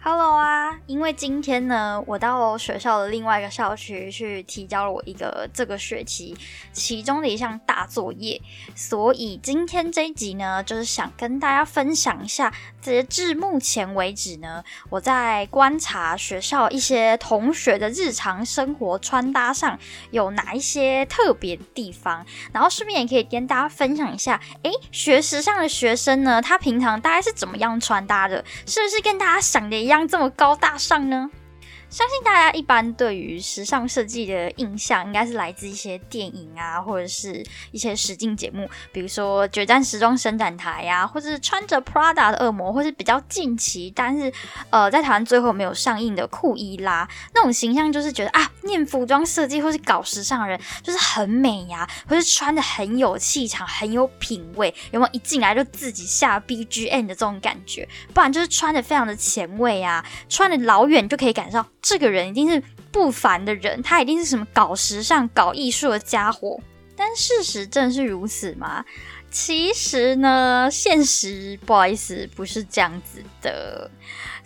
Hello 啊！因为今天呢，我到学校的另外一个校区去提交了我一个这个学期其中的一项大作业，所以今天这一集呢，就是想跟大家分享一下，截至目前为止呢，我在观察学校一些同学的日常生活穿搭上有哪一些特别的地方，然后顺便也可以跟大家分享一下，诶，学时尚的学生呢，他平常大概是怎么样穿搭的？是不是跟大家想的一样？这么高大上呢？相信大家一般对于时尚设计的印象，应该是来自一些电影啊，或者是一些实境节目，比如说《决战时装伸展台》呀，或者是穿着 Prada 的恶魔，或是比较近期，但是呃，在台湾最后没有上映的库伊拉那种形象，就是觉得啊，念服装设计或是搞时尚的人，就是很美呀，或是穿的很有气场、很有品味，有没有一进来就自己下 BGM 的这种感觉？不然就是穿的非常的前卫啊，穿的老远就可以感受。这个人一定是不凡的人，他一定是什么搞时尚、搞艺术的家伙。但事实正是如此吗？其实呢，现实不好意思，不是这样子的。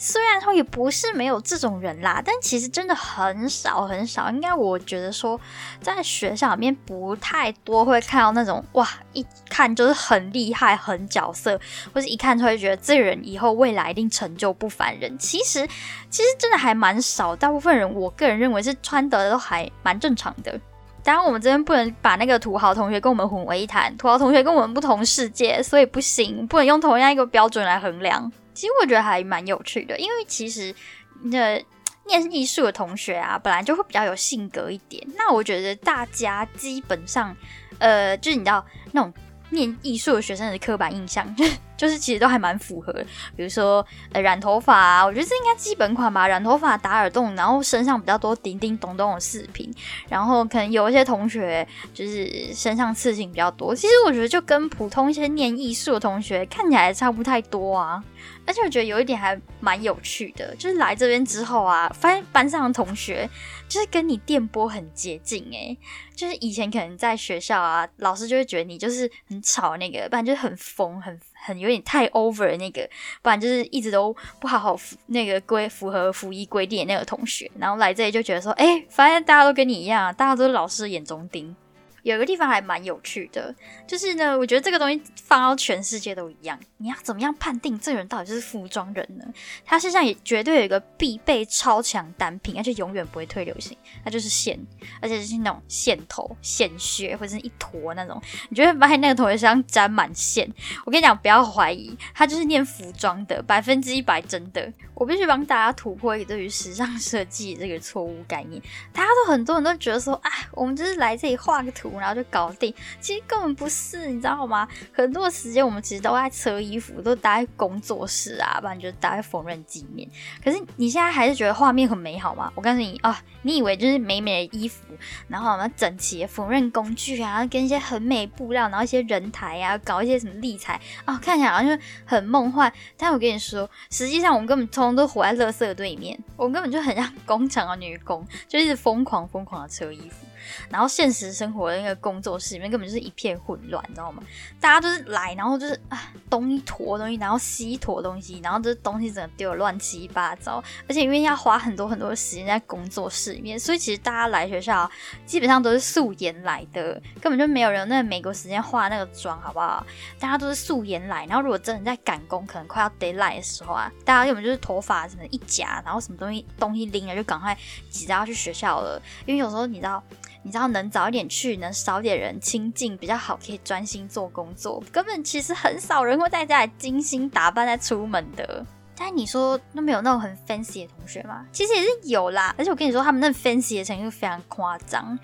虽然说也不是没有这种人啦，但其实真的很少很少。应该我觉得说，在学校里面不太多会看到那种哇，一看就是很厉害、很角色，或者一看就会觉得这人以后未来一定成就不凡人。其实，其实真的还蛮少。大部分人，我个人认为是穿得都还蛮正常的。当然，我们这边不能把那个土豪同学跟我们混为一谈，土豪同学跟我们不同世界，所以不行，不能用同样一个标准来衡量。其实我觉得还蛮有趣的，因为其实那念艺术的同学啊，本来就会比较有性格一点。那我觉得大家基本上，呃，就是你知道那种。念艺术的学生的刻板印象，就是其实都还蛮符合。比如说，呃，染头发啊，我觉得这应该基本款吧。染头发、打耳洞，然后身上比较多叮叮咚咚的饰品，然后可能有一些同学就是身上刺青比较多。其实我觉得就跟普通一些念艺术的同学看起来差不太多啊。而且我觉得有一点还蛮有趣的，就是来这边之后啊，发现班上的同学就是跟你电波很接近诶，就是以前可能在学校啊，老师就会觉得你就是很吵那个，不然就是很疯、很很有点太 over 那个，不然就是一直都不好好那个规符合服役规定的那个同学，然后来这里就觉得说，哎，发现大家都跟你一样，大家都是老师眼中钉。有一个地方还蛮有趣的，就是呢，我觉得这个东西放到全世界都一样。你要怎么样判定这个人到底就是服装人呢？他身上也绝对有一个必备超强单品，而且永远不会退流行，那就是线，而且就是那种线头、线靴或者是一坨那种。你就会发现那个同学身上沾满线。我跟你讲，不要怀疑，他就是念服装的，百分之一百真的。我必须帮大家突破一个对于时尚设计这个错误概念。大家都很多人都觉得说，啊，我们就是来这里画个图。然后就搞定，其实根本不是，你知道吗？很多时间我们其实都在扯衣服，都待在工作室啊，不然就待在缝纫机面。可是你现在还是觉得画面很美好吗？我告诉你啊，你以为就是美美的衣服，然后我们整齐的缝纫工具啊，跟一些很美布料，然后一些人台啊，搞一些什么立裁啊，看起来好像很梦幻。但我跟你说，实际上我们根本通通都活在垃圾堆里面，我们根本就很像工厂的女工，就是疯狂疯狂的扯衣服。然后现实生活的那个工作室里面根本就是一片混乱，你知道吗？大家都是来，然后就是啊东一坨东西，然后西一坨东西，然后这东西整个丢的乱七八糟。而且因为要花很多很多时间在工作室里面，所以其实大家来学校基本上都是素颜来的，根本就没有人那个美国时间化那个妆，好不好？大家都是素颜来。然后如果真的在赶工，可能快要 delay 的时候啊，大家根本就是头发什么一夹，然后什么东西东西拎了就赶快挤着要去学校了。因为有时候你知道。你知道能早一点去，能少点人亲近比较好，可以专心做工作。根本其实很少人会在家里精心打扮再出门的。但你说那没有那种很 fancy 的同学吗？其实也是有啦。而且我跟你说，他们那 fancy 的程度非常夸张。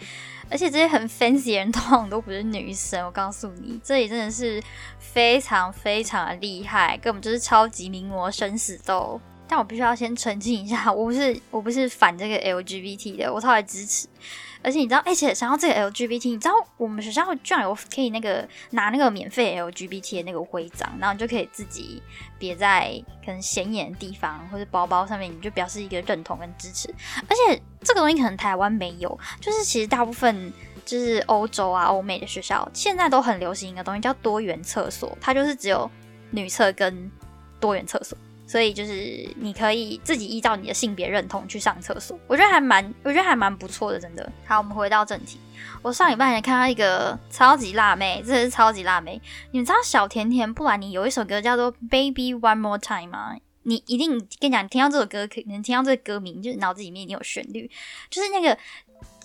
而且这些很 fancy 的人通常都不是女生。我告诉你，这里真的是非常非常的厉害，根本就是超级名模生死斗。但我必须要先澄清一下，我不是我不是反这个 LGBT 的，我超级支持。而且你知道，而且想到这个 LGBT，你知道我们学校居然有可以那个拿那个免费 LGBT 的那个徽章，然后你就可以自己别在可能显眼的地方或者包包上面，你就表示一个认同跟支持。而且这个东西可能台湾没有，就是其实大部分就是欧洲啊、欧美的学校现在都很流行一个东西叫多元厕所，它就是只有女厕跟多元厕所。所以就是你可以自己依照你的性别认同去上厕所，我觉得还蛮，我觉得还蛮不错的，真的。好，我们回到正题。我上礼拜也看到一个超级辣妹，真的是超级辣妹。你们知道小甜甜布兰妮有一首歌叫做《Baby One More Time》吗？你一定跟你讲，你听到这首歌可能听到这个歌名，就是脑子里面一定有旋律，就是那个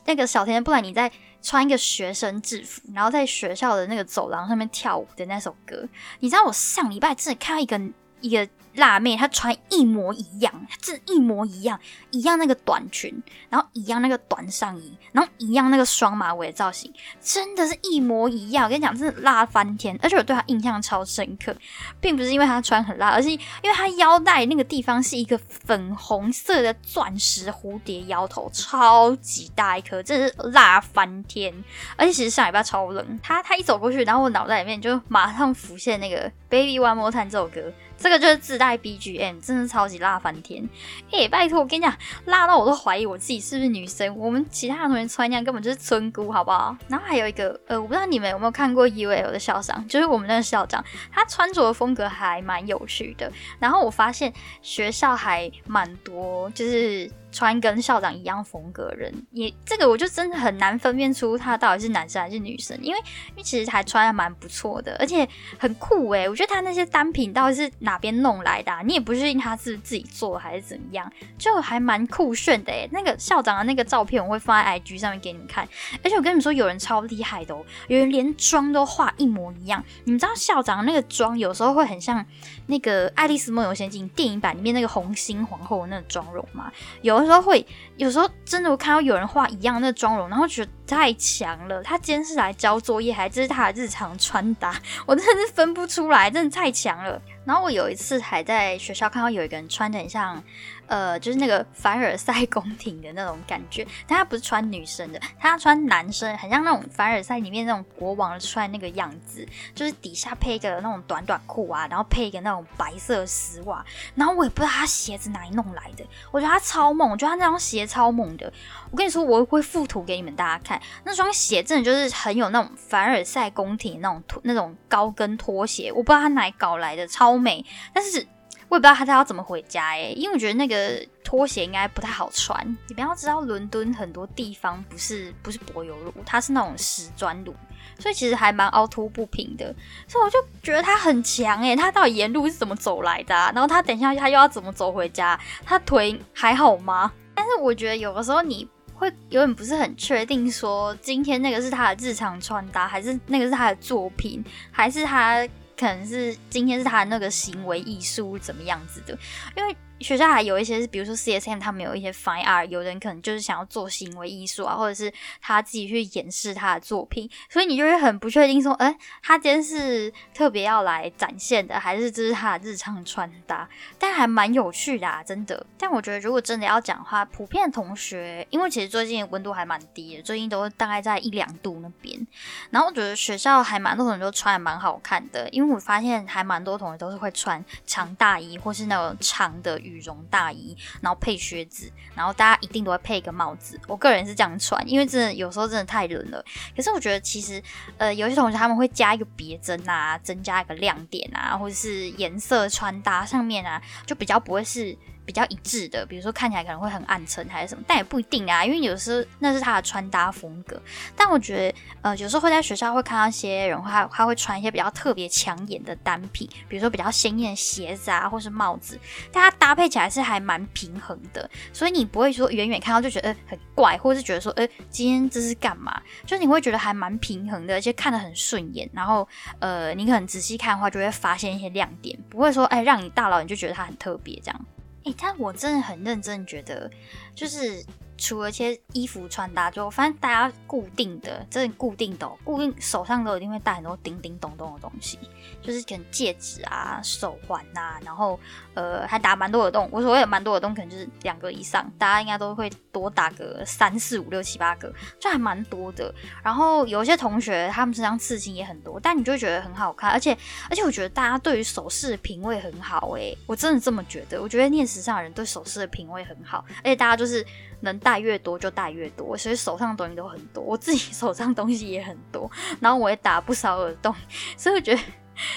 那个小甜甜布兰妮在穿一个学生制服，然后在学校的那个走廊上面跳舞的那首歌。你知道我上礼拜真的看到一个一个。辣妹，她穿一模一样，这一模一样，一样那个短裙，然后一样那个短上衣，然后一样那个双马尾的造型，真的是一模一样。我跟你讲，真的辣翻天！而且我对她印象超深刻，并不是因为她穿很辣，而是因为她腰带那个地方是一个粉红色的钻石蝴蝶腰头，超级大一颗，真是辣翻天！而且其实上礼拜超冷，她她一走过去，然后我脑袋里面就马上浮现那个《Baby One More Time》这首歌。这个就是自带 BGM，真的超级辣翻天！哎，拜托，我跟你讲，辣到我都怀疑我自己是不是女生。我们其他同学穿那样根本就是村姑，好不好？然后还有一个，呃，我不知道你们有没有看过 UL 的校长，就是我们那个校长，他穿着的风格还蛮有趣的。然后我发现学校还蛮多，就是。穿跟校长一样风格人，也这个我就真的很难分辨出他到底是男生还是女生，因为因为其实还穿的蛮不错的，而且很酷诶。我觉得他那些单品到底是哪边弄来的？你也不确定他是自己做还是怎样，就还蛮酷炫的诶。那个校长的那个照片我会放在 IG 上面给你们看，而且我跟你们说，有人超厉害的哦，有人连妆都画一模一样。你们知道校长那个妆有时候会很像那个《爱丽丝梦游仙境》电影版里面那个红心皇后那个妆容吗？有。有时候会，有时候真的我看到有人画一样的妆容，然后觉得太强了。他今天是来交作业，还是他的日常穿搭？我真的是分不出来，真的太强了。然后我有一次还在学校看到有一个人穿的很像。呃，就是那个凡尔赛宫廷的那种感觉，但他不是穿女生的，他穿男生，很像那种凡尔赛里面那种国王穿那个样子，就是底下配一个那种短短裤啊，然后配一个那种白色丝袜，然后我也不知道他鞋子哪里弄来的，我觉得他超猛，我觉得他那双鞋超猛的，我跟你说，我会附图给你们大家看，那双鞋真的就是很有那种凡尔赛宫廷那种拖那种高跟拖鞋，我不知道他哪里搞来的，超美，但是。我也不知道他他要怎么回家哎，因为我觉得那个拖鞋应该不太好穿。你不要知道，伦敦很多地方不是不是柏油路，它是那种石砖路，所以其实还蛮凹凸不平的。所以我就觉得他很强哎，他到底沿路是怎么走来的？然后他等一下他又要怎么走回家？他腿还好吗？但是我觉得有的时候你会有点不是很确定，说今天那个是他的日常穿搭，还是那个是他的作品，还是他？可能是今天是他的那个行为艺术怎么样子的，因为。学校还有一些是，比如说 CSM，他们有一些 Fine Art，有人可能就是想要做行为艺术啊，或者是他自己去演示他的作品，所以你就会很不确定说，哎，他今天是特别要来展现的，还是这是他的日常穿搭？但还蛮有趣的，啊，真的。但我觉得如果真的要讲的话，普遍同学，因为其实最近温度还蛮低的，最近都大概在一两度那边。然后我觉得学校还蛮多同学都穿的蛮好看的，因为我发现还蛮多同学都是会穿长大衣或是那种长的羽。羽绒大衣，然后配靴子，然后大家一定都会配一个帽子。我个人是这样穿，因为真的有时候真的太冷了。可是我觉得其实，呃，有些同学他们会加一个别针啊，增加一个亮点啊，或者是颜色穿搭上面啊，就比较不会是。比较一致的，比如说看起来可能会很暗沉还是什么，但也不一定啊，因为有时候那是他的穿搭风格。但我觉得，呃，有时候会在学校会看到一些人，他他会穿一些比较特别抢眼的单品，比如说比较鲜艳的鞋子啊，或是帽子，但它搭配起来是还蛮平衡的，所以你不会说远远看到就觉得很怪，或是觉得说，呃，今天这是干嘛？就是你会觉得还蛮平衡的，而且看得很顺眼。然后，呃，你可能仔细看的话，就会发现一些亮点，不会说，哎，让你大佬你就觉得它很特别这样。哎，但我真的很认真觉得，就是除了些衣服穿搭，就发现大家固定的，真的固定的，固定手上都一定会戴很多叮叮咚咚的东西，就是可能戒指啊、手环呐，然后呃还打蛮多耳洞。我所谓的蛮多耳洞，可能就是两个以上，大家应该都会多打个三四五六七八个，就还蛮多的。然后有些同学他们身上刺青也很多，但你就觉得很好看，而且而且我觉得大家对于首饰的品味很好诶，我真的这么觉得。我觉得念时尚的人对首饰的品味很好，而且大家就是能戴越多就戴越多，所以手上东西都很多。我自己手上东西也很多，然后我也打不少耳洞，所以我觉得。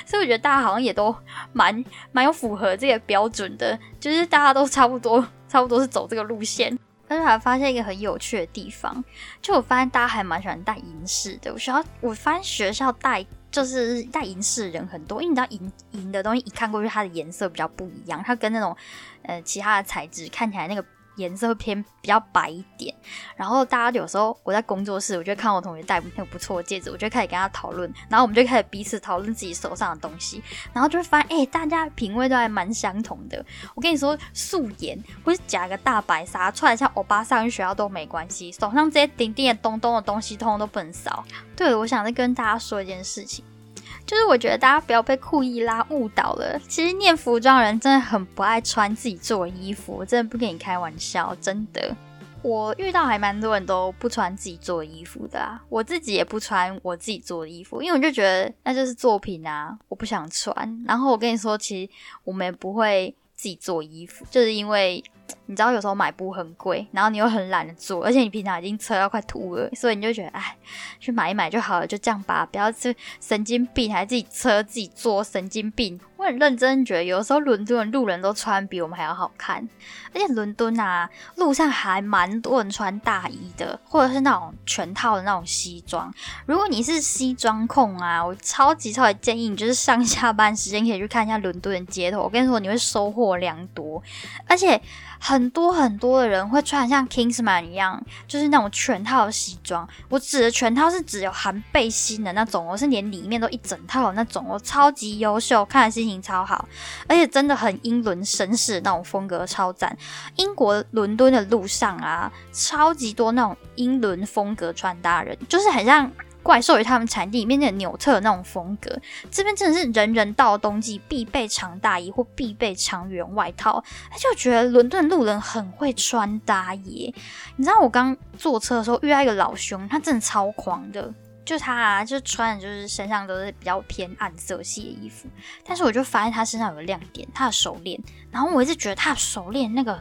所以我觉得大家好像也都蛮蛮有符合这个标准的，就是大家都差不多差不多是走这个路线。但是还发现一个很有趣的地方，就我发现大家还蛮喜欢戴银饰的。我学校我发现学校戴就是戴银饰的人很多，因为你知道银银的东西一看过去它的颜色比较不一样，它跟那种呃其他的材质看起来那个。颜色会偏比较白一点，然后大家有时候我在工作室，我就看我同学戴很不错的戒指，我就开始跟他讨论，然后我们就开始彼此讨论自己手上的东西，然后就会发现，哎，大家品味都还蛮相同的。我跟你说，素颜或是夹个大白纱，穿像欧巴上去学校都没关系，手上这些顶顶的咚咚的东西，通通都不能少。对，我想再跟大家说一件事情。就是我觉得大家不要被酷伊拉误导了。其实念服装人真的很不爱穿自己做的衣服，我真的不跟你开玩笑，真的。我遇到还蛮多人都不穿自己做的衣服的啊，我自己也不穿我自己做的衣服，因为我就觉得那就是作品啊，我不想穿。然后我跟你说，其实我们也不会自己做衣服，就是因为。你知道有时候买布很贵，然后你又很懒得做，而且你平常已经车要快吐了，所以你就觉得哎，去买一买就好了，就这样吧，不要去神经病，还自己车自己做，神经病。我很认真觉得，有时候伦敦的路人都穿比我们还要好看，而且伦敦啊，路上还蛮多人穿大衣的，或者是那种全套的那种西装。如果你是西装控啊，我超级超级建议你，就是上下班时间可以去看一下伦敦的街头。我跟你说，你会收获良多，而且。很很多很多的人会穿像 Kingsman 一样，就是那种全套西装。我指的全套是指有含背心的那种，我是连里面都一整套的那种，我超级优秀，看的心情超好，而且真的很英伦绅士那种风格，超赞。英国伦敦的路上啊，超级多那种英伦风格穿搭人，就是很像。怪兽与他们产地里面的纽特那种风格，这边真的是人人到冬季必备长大衣或必备长圆外套。他就觉得伦敦路人很会穿搭耶。你知道我刚坐车的时候遇到一个老兄，他真的超狂的，就他啊，就穿的就是身上都是比较偏暗色系的衣服，但是我就发现他身上有个亮点，他的手链。然后我一直觉得他的手链那个。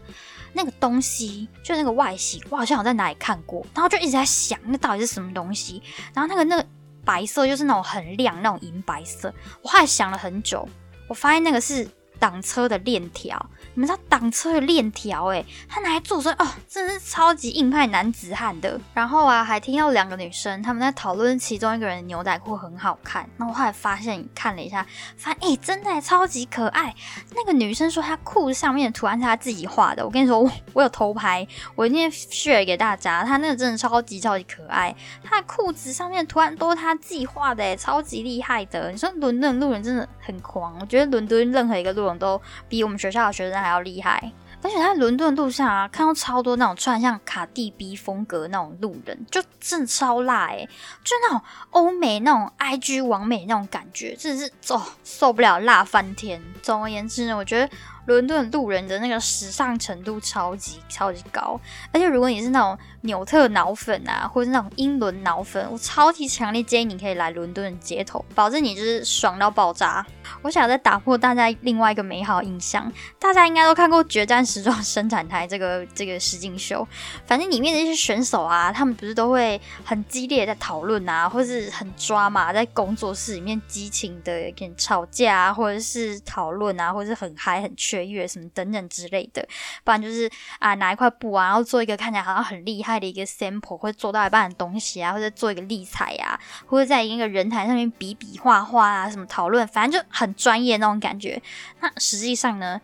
那个东西就那个外形，我好像有在哪里看过，然后就一直在想那到底是什么东西。然后那个那个白色就是那种很亮那种银白色，我后来想了很久，我发现那个是挡车的链条。你们知道挡车的链条？哎，他拿来做说哦，真的是超级硬派男子汉的。然后啊，还听到两个女生他们在讨论其中一个人的牛仔裤很好看。那我后来发现看了一下，发现哎，真的超级可爱。那个女生说她裤子上面的图案是她自己画的。我跟你说，我有偷拍，我今天 share 给大家。她那个真的超级超级可爱，她的裤子上面的图案都是她自己画的，哎，超级厉害的。你说伦敦路人真的很狂，我觉得伦敦任何一个路都比我们学校的学生。还要厉害，而且在伦敦路上啊，看到超多那种穿像卡地 B 风格那种路人，就真的超辣哎，就那种欧美那种 IG 完美那种感觉，真的是哦受不了辣翻天。总而言之呢，我觉得。伦敦路人的那个时尚程度超级超级高，而且如果你是那种纽特脑粉啊，或者是那种英伦脑粉，我超级强烈建议你可以来伦敦街头，保证你就是爽到爆炸。我想再打破大家另外一个美好印象，大家应该都看过《决战时装生产台》这个这个实境秀，反正里面的一些选手啊，他们不是都会很激烈在讨论啊，或是很抓嘛，在工作室里面激情的跟吵架啊，或者是讨论啊，或者是很嗨很缺。学乐什么等等之类的，不然就是啊拿一块布啊，然后做一个看起来好像很厉害的一个 sample，或者做到一半的东西啊，或者做一个立彩啊，或者在一个人台上面比比画画啊，什么讨论，反正就很专业那种感觉。那实际上呢，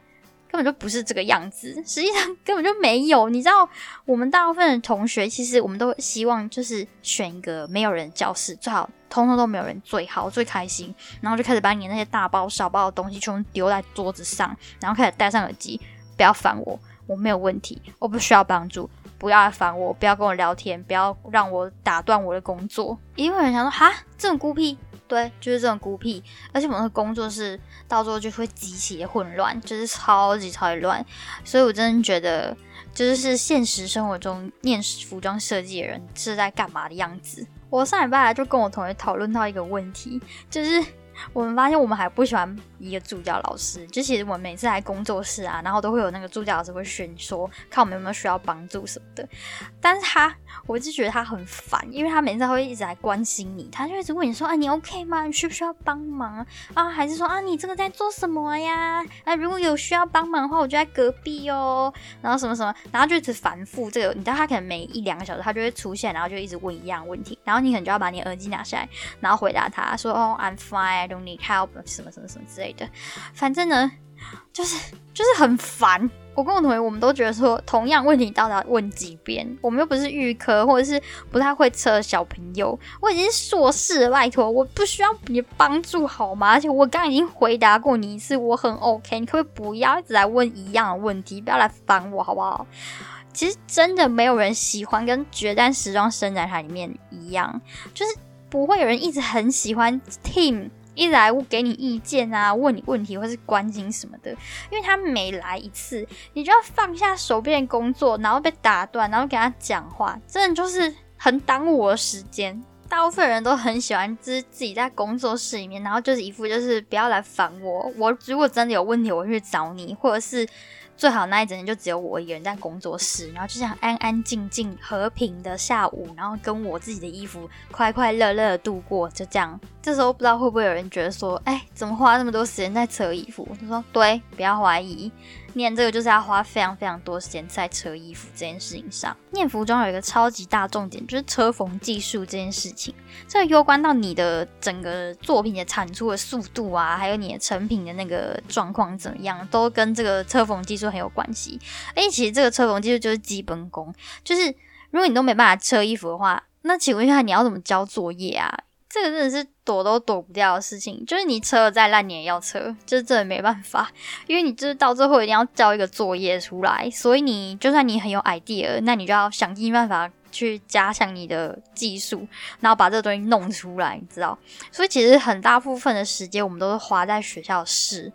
根本就不是这个样子，实际上根本就没有。你知道，我们大部分的同学其实我们都希望就是选一个没有人教室，最好。通通都没有人最好最开心，然后就开始把你那些大包小包的东西全部丢在桌子上，然后开始戴上耳机，不要烦我，我没有问题，我不需要帮助，不要来烦我，不要跟我聊天，不要让我打断我的工作。因为有人想说，哈，这种孤僻。对，就是这种孤僻，而且我们的工作室到时候就会极其的混乱，就是超级超级乱，所以我真的觉得，就是现实生活中念服装设计的人是在干嘛的样子。我上礼拜就跟我同学讨论到一个问题，就是。我们发现我们还不喜欢一个助教老师，就其实我们每次来工作室啊，然后都会有那个助教老师会选说，看我们有没有需要帮助什么的。但是他，我就觉得他很烦，因为他每次会一直来关心你，他就一直问你说，啊，你 OK 吗？你需不需要帮忙啊？还是说，啊，你这个在做什么呀？啊，如果有需要帮忙的话，我就在隔壁哦。然后什么什么，然后就一直反复这个，你知道他可能每一两个小时他就会出现，然后就一直问一样问题，然后你可能就要把你耳机拿下来，然后回答他说，哦，I'm fine。你 help 什么什么什么之类的，反正呢，就是就是很烦。我跟我同学，我们都觉得说，同样问题到底要问几遍？我们又不是预科，或者是不太会测小朋友。我已经硕士了，拜托，我不需要你帮助好吗？而且我刚刚已经回答过你一次，我很 OK。你可不可以不要一直来问一样的问题？不要来烦我，好不好？其实真的没有人喜欢跟《决战时装伸展台》里面一样，就是不会有人一直很喜欢 Team。一来我给你意见啊，问你问题或是关心什么的，因为他每来一次，你就要放下手边工作，然后被打断，然后给他讲话，真的就是很耽误我的时间。大部分人都很喜欢，自自己在工作室里面，然后就是一副就是不要来烦我，我如果真的有问题，我会去找你，或者是。最好那一整天就只有我一个人在工作室，然后就这样安安静静、和平的下午，然后跟我自己的衣服快快乐乐的度过，就这样。这时候不知道会不会有人觉得说，哎，怎么花那么多时间在扯衣服？他说，对，不要怀疑。念这个就是要花非常非常多时间在扯衣服这件事情上。念服装有一个超级大重点，就是车缝技术这件事情。这个攸关到你的整个作品的产出的速度啊，还有你的成品的那个状况怎么样，都跟这个车缝技术很有关系。而且其实这个车缝技术就是基本功，就是如果你都没办法车衣服的话，那请问一下你要怎么交作业啊？这个真的是躲都躲不掉的事情，就是你车再烂你也要车，就是真的没办法，因为你就是到最后一定要交一个作业出来，所以你就算你很有 idea，那你就要想尽办法去加强你的技术，然后把这个东西弄出来，你知道？所以其实很大部分的时间我们都是花在学校试。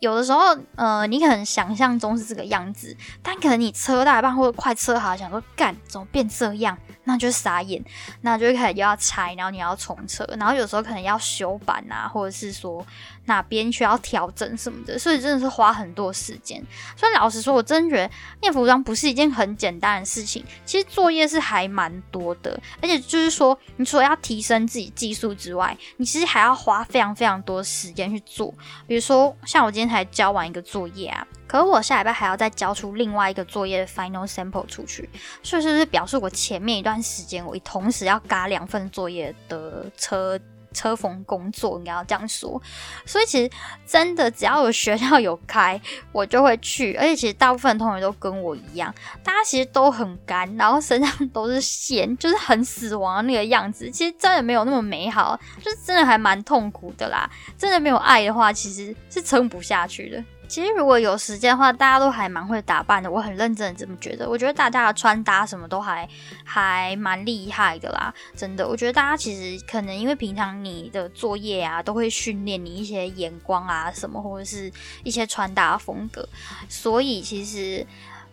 有的时候，呃，你可能想象中是这个样子，但可能你车大半或者快车好，想说干怎么变这样，那就傻眼，那就会开始又要拆，然后你要重车，然后有时候可能要修板啊，或者是说哪边需要调整什么的，所以真的是花很多时间。所以老实说，我真觉得念服装不是一件很简单的事情，其实作业是还蛮多的，而且就是说，你除了要提升自己技术之外，你其实还要花非常非常多时间去做，比如说像我今天。才交完一个作业啊，可是我下礼拜还要再交出另外一个作业的 final sample 出去，所以是不是表示我前面一段时间我同时要嘎两份作业的车车缝工作，应该要这样说。所以其实真的只要有学校有开，我就会去。而且其实大部分同学都跟我一样，大家其实都很干，然后身上都是线，就是很死亡的那个样子。其实真的没有那么美好，就是真的还蛮痛苦的啦。真的没有爱的话，其实是撑不下去的。其实如果有时间的话，大家都还蛮会打扮的。我很认真的这么觉得。我觉得大家的穿搭什么都还还蛮厉害的啦，真的。我觉得大家其实可能因为平常你的作业啊，都会训练你一些眼光啊什么，或者是一些穿搭风格，所以其实。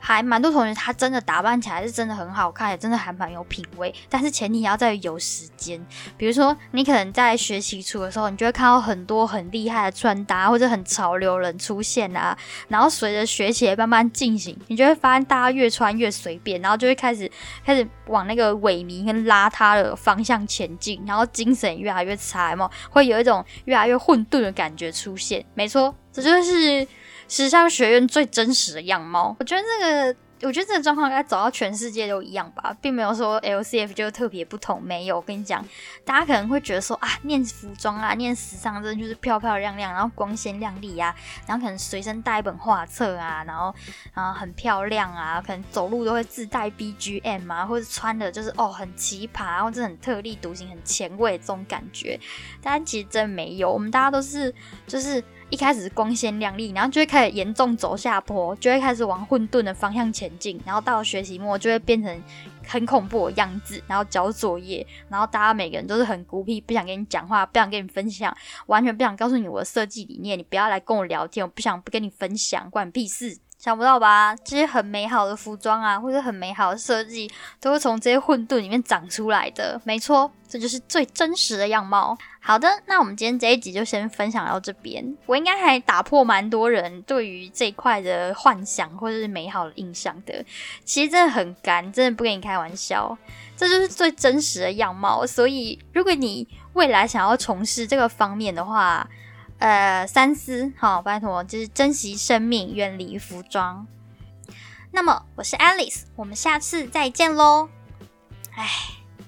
还蛮多同学，他真的打扮起来是真的很好看，也真的还蛮有品味。但是前提要在于有时间，比如说你可能在学期初的时候，你就会看到很多很厉害的穿搭或者很潮流人出现啊。然后随着学期慢慢进行，你就会发现大家越穿越随便，然后就会开始开始往那个萎靡跟邋遢的方向前进，然后精神越来越差嘛，会有一种越来越混沌的感觉出现。没错，这就是。时尚学院最真实的样貌，我觉得这个，我觉得这个状况应该走到全世界都一样吧，并没有说 LCF 就特别不同。没有，我跟你讲，大家可能会觉得说啊，念服装啊，念时尚真的就是漂漂亮亮，然后光鲜亮丽啊，然后可能随身带一本画册啊，然后啊很漂亮啊，可能走路都会自带 BGM 啊，或者穿的就是哦很奇葩，然后真的很特立独行、很前卫这种感觉。但其实真没有，我们大家都是就是。一开始光鲜亮丽，然后就会开始严重走下坡，就会开始往混沌的方向前进，然后到了学期末就会变成很恐怖的样子，然后交作业，然后大家每个人都是很孤僻，不想跟你讲话，不想跟你分享，完全不想告诉你我的设计理念，你不要来跟我聊天，我不想不跟你分享，关你屁事。想不到吧？这些很美好的服装啊，或者很美好的设计，都会从这些混沌里面长出来的。没错，这就是最真实的样貌。好的，那我们今天这一集就先分享到这边。我应该还打破蛮多人对于这块的幻想或者是美好的印象的。其实真的很干，真的不跟你开玩笑，这就是最真实的样貌。所以，如果你未来想要从事这个方面的话，呃，三思，好，拜托，就是珍惜生命，远离服装。那么，我是 Alice，我们下次再见喽。唉，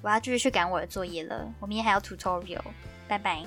我要继续去赶我的作业了，我明天还要 tutorial，拜拜。